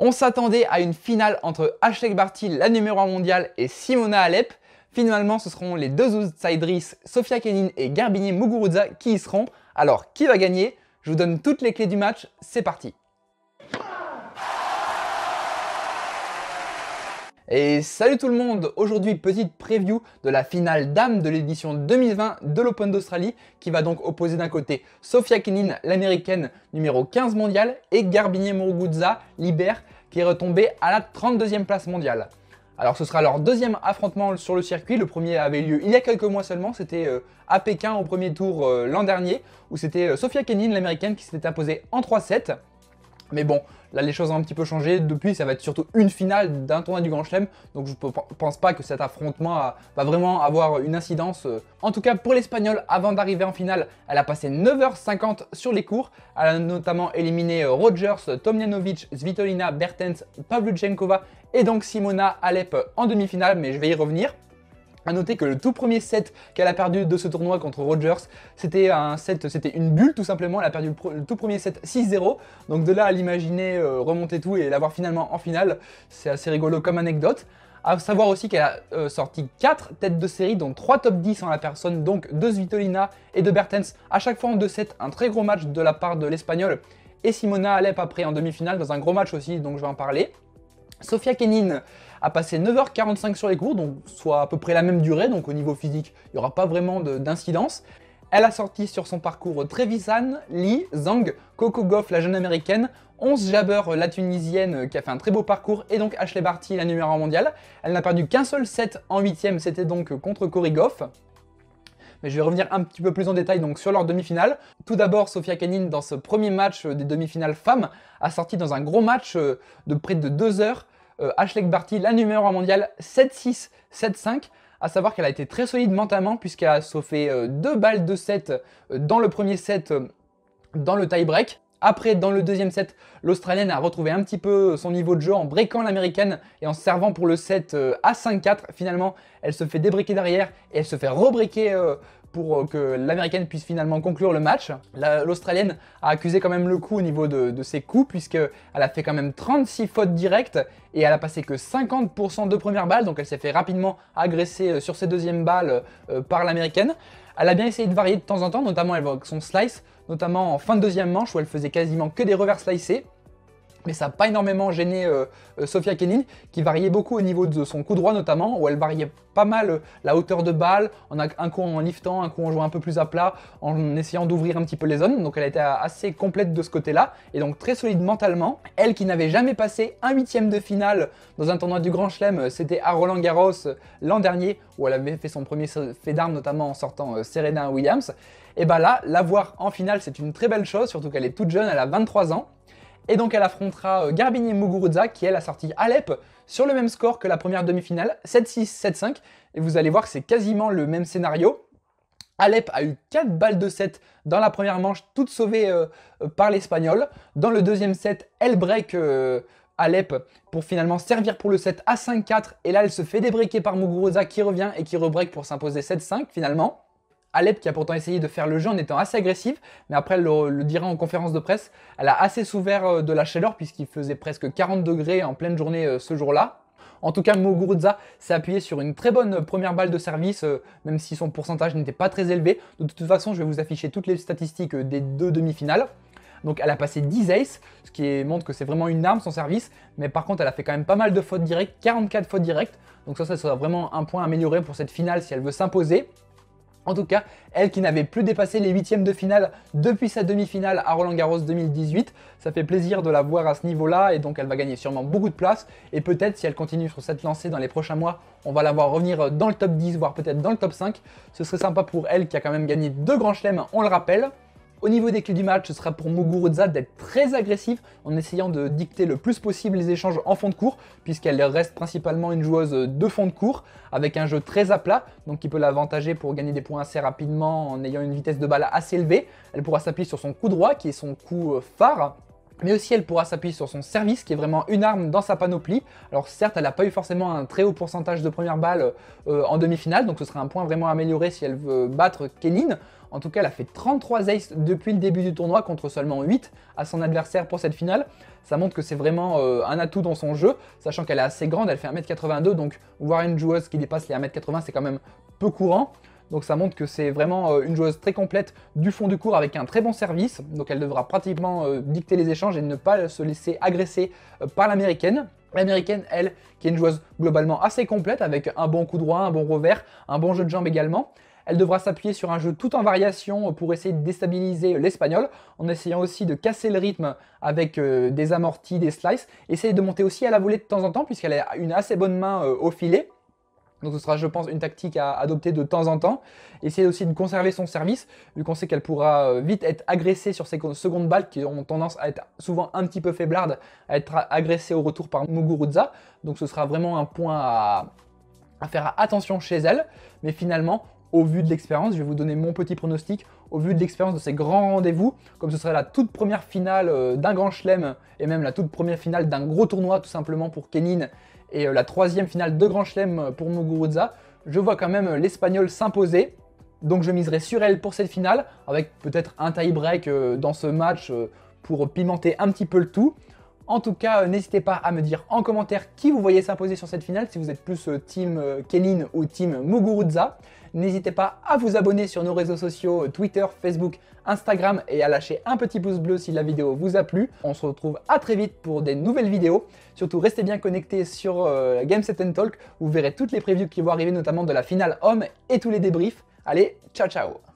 On s'attendait à une finale entre Ashley Barty, la numéro 1 mondiale, et Simona Alep. Finalement, ce seront les deux outsiders, Sofia Kenin et Garbinier Muguruza, qui y seront. Alors, qui va gagner? Je vous donne toutes les clés du match, c'est parti Et salut tout le monde Aujourd'hui, petite preview de la finale dame de l'édition 2020 de l'Open d'Australie qui va donc opposer d'un côté Sofia Kenin, l'américaine numéro 15 mondiale, et Garbinier Muguruza, libère, qui est retombée à la 32e place mondiale. Alors ce sera leur deuxième affrontement sur le circuit. Le premier avait lieu il y a quelques mois seulement, c'était euh, à Pékin au premier tour euh, l'an dernier, où c'était euh, Sophia Kenin, l'américaine, qui s'était imposée en 3-7. Mais bon, là les choses ont un petit peu changé. Depuis, ça va être surtout une finale d'un tournoi du Grand Chelem. Donc je ne pense pas que cet affrontement va vraiment avoir une incidence. En tout cas, pour l'Espagnol, avant d'arriver en finale, elle a passé 9h50 sur les cours. Elle a notamment éliminé Rogers, Tomjanovic, Svitolina, Bertens, Pavluchenkova et donc Simona Alep en demi-finale. Mais je vais y revenir. A noter que le tout premier set qu'elle a perdu de ce tournoi contre Rogers, c'était un set, c'était une bulle tout simplement. Elle a perdu le, tout premier set 6-0. Donc de là à l'imaginer euh, remonter tout et l'avoir finalement en finale, c'est assez rigolo comme anecdote. A savoir aussi qu'elle a euh, sorti 4 têtes de série, dont 3 top 10 en la personne, donc de Svitolina et de Bertens, à chaque fois en 2 sets. Un très gros match de la part de l'Espagnol. Et Simona Alep après en demi-finale dans un gros match aussi, donc je vais en parler. Sofia Kenin a passé 9h45 sur les cours, donc soit à peu près la même durée, donc au niveau physique, il n'y aura pas vraiment d'incidence. Elle a sorti sur son parcours Trevisan, Lee, Zhang, Coco Goff, la jeune américaine, 11 Jabber, la tunisienne, qui a fait un très beau parcours, et donc Ashley Barty, la numéro 1 mondiale. Elle n'a perdu qu'un seul set en 8 c'était donc contre Cory Goff. Mais je vais revenir un petit peu plus en détail donc sur leur demi-finale. Tout d'abord, Sofia Kenin, dans ce premier match des demi-finales femmes, a sorti dans un gros match euh, de près de 2 heures euh, Ashley Barty, la numéro 1 mondiale, 7-6, 7-5. À savoir qu'elle a été très solide mentalement puisqu'elle a sauvé euh, deux balles de 7 euh, dans le premier set dans le tie-break. Après, dans le deuxième set, l'Australienne a retrouvé un petit peu son niveau de jeu en breakant l'Américaine et en servant pour le set à 5-4. Finalement, elle se fait débreaker derrière et elle se fait rebreaker pour euh, que l'américaine puisse finalement conclure le match. L'australienne a accusé quand même le coup au niveau de, ses coups puisqu'elle a fait quand même 36 fautes directes et elle a passé que 50% de première balle donc elle s'est fait rapidement agresser euh, sur ses deuxièmes balles euh, par l'américaine. Elle a bien essayé de varier de temps en temps, notamment avec son slice, notamment en fin de deuxième manche où elle faisait quasiment que des revers slicés mais ça n'a pas énormément gêné euh, euh, Sofia Kenin, qui variait beaucoup au niveau de son coup droit notamment, où elle variait pas mal euh, la hauteur de balle, en un coup en liftant, un coup en jouant un peu plus à plat, en essayant d'ouvrir un petit peu les zones, donc elle était assez complète de ce côté-là, et donc très solide mentalement. Elle qui n'avait jamais passé un huitième de finale dans un tournoi du Grand Chelem, c'était à Roland Garros l'an dernier, où elle avait fait son premier fait d'armes, notamment en sortant Serena Williams. Et bah là, la voir en finale, c'est une très belle chose, surtout qu'elle est toute jeune, elle a 23 ans. Et donc elle affrontera euh, Garbinier Muguruza qui elle a sorti Alep sur le même score que la première demi-finale, 7-6, 7-5. Et vous allez voir que c'est quasiment le même scénario. Alep a eu 4 balles de 7 dans la première manche, toutes sauvées euh, euh, par l'Espagnol. Dans le deuxième set, elle break Alep pour finalement servir pour le set à 5-4. Et là, elle se fait débreaker par Muguruza qui revient et qui rebreak pour s'imposer 7-5 finalement. Alep qui a pourtant essayé de faire le jeu en étant assez agressive, mais après elle le, dira en conférence de presse, elle a assez souffert euh, de la chaleur puisqu'il faisait presque 40 degrés en pleine journée euh, ce jour-là. En tout cas, Muguruza s'est appuyé sur une très bonne première balle de service, euh, même si son pourcentage n'était pas très élevé. De toute façon, je vais vous afficher toutes les statistiques des deux demi-finales. Donc elle a passé 10 aces, ce qui montre que c'est vraiment une arme son service, mais par contre elle a fait quand même pas mal de fautes directes, 44 fautes directes, donc ça, ça sera vraiment un point amélioré pour cette finale si elle veut s'imposer. En tout cas, elle qui n'avait plus dépassé les huitièmes de finale depuis sa demi-finale à Roland Garros 2018, ça fait plaisir de la voir à ce niveau-là et donc elle va gagner sûrement beaucoup de place et peut-être si elle continue sur cette lancée dans les prochains mois, on va la voir revenir dans le top 10 voire peut-être dans le top 5. Ce serait sympa pour elle qui a quand même gagné deux grands chelems, on le rappelle. Au niveau des clés du match, ce sera pour Muguruza d'être très agressif en essayant de dicter le plus possible les échanges en fond de cours, puisqu'elle reste principalement une joueuse de fond de cours, avec un jeu très à plat, donc qui peut l'avantager pour gagner des points assez rapidement en ayant une vitesse de balle assez élevée. Elle pourra s'appuyer sur son coup droit, qui est son coup phare, mais aussi elle pourra s'appuyer sur son service qui est vraiment une arme dans sa panoplie. Alors certes, elle n'a pas eu forcément un très haut pourcentage de première balle euh, en demi-finale, donc ce serait un point vraiment amélioré si elle veut battre Kenin. En tout cas, elle a fait 33 aces depuis le début du tournoi contre seulement 8 à son adversaire pour cette finale. Ça montre que c'est vraiment euh, un atout dans son jeu, sachant qu'elle est assez grande, elle fait 1m82, donc voir une joueuse qui dépasse les 1m80, c'est quand même peu courant. Donc ça montre que c'est vraiment euh, une joueuse très complète du fond du cours avec un très bon service. Donc elle devra pratiquement euh, dicter les échanges et ne pas se laisser agresser euh, par l'américaine. L'américaine, elle, qui est une joueuse globalement assez complète avec un bon coup droit, un bon revers, un bon jeu de jambes également. Elle devra s'appuyer sur un jeu tout en variation pour essayer de déstabiliser l'espagnol, en essayant aussi de casser le rythme avec des amortis, des slices. Essayer de monter aussi à la volée de temps en temps, puisqu'elle a une assez bonne main au filet. Donc ce sera, je pense, une tactique à adopter de temps en temps. Essayer aussi de conserver son service, vu qu'on sait qu'elle pourra euh, vite être agressée sur ses secondes balles qui ont tendance à être souvent un petit peu faiblardes, à être agressée au retour par Muguruza. Donc ce sera vraiment un point à, faire attention chez elle. Mais finalement, au vu de l'expérience, je vais vous donner mon petit pronostic, au vu de l'expérience de ces grands rendez-vous, comme ce serait la toute première finale euh, d'un grand chelem, et même la toute première finale d'un gros tournoi tout simplement pour Kenin et euh, la troisième finale de Grand Chelem pour Muguruza, je vois quand même l'Espagnol s'imposer. Donc je miserai sur elle pour cette finale, avec peut-être un tie-break euh, dans ce match euh, pour pimenter un petit peu le tout. En tout cas, n'hésitez pas à me dire en commentaire qui vous voyez s'imposer sur cette finale, si vous êtes plus team Kenin ou team Muguruza. N'hésitez pas à vous abonner sur nos réseaux sociaux Twitter, Facebook, Instagram et à lâcher un petit pouce bleu si la vidéo vous a plu. On se retrouve à très vite pour des nouvelles vidéos. Surtout restez bien connectés sur euh, Game Set Talk, vous verrez toutes les previews qui vont arriver notamment de la finale homme et tous les débriefs. Allez, ciao ciao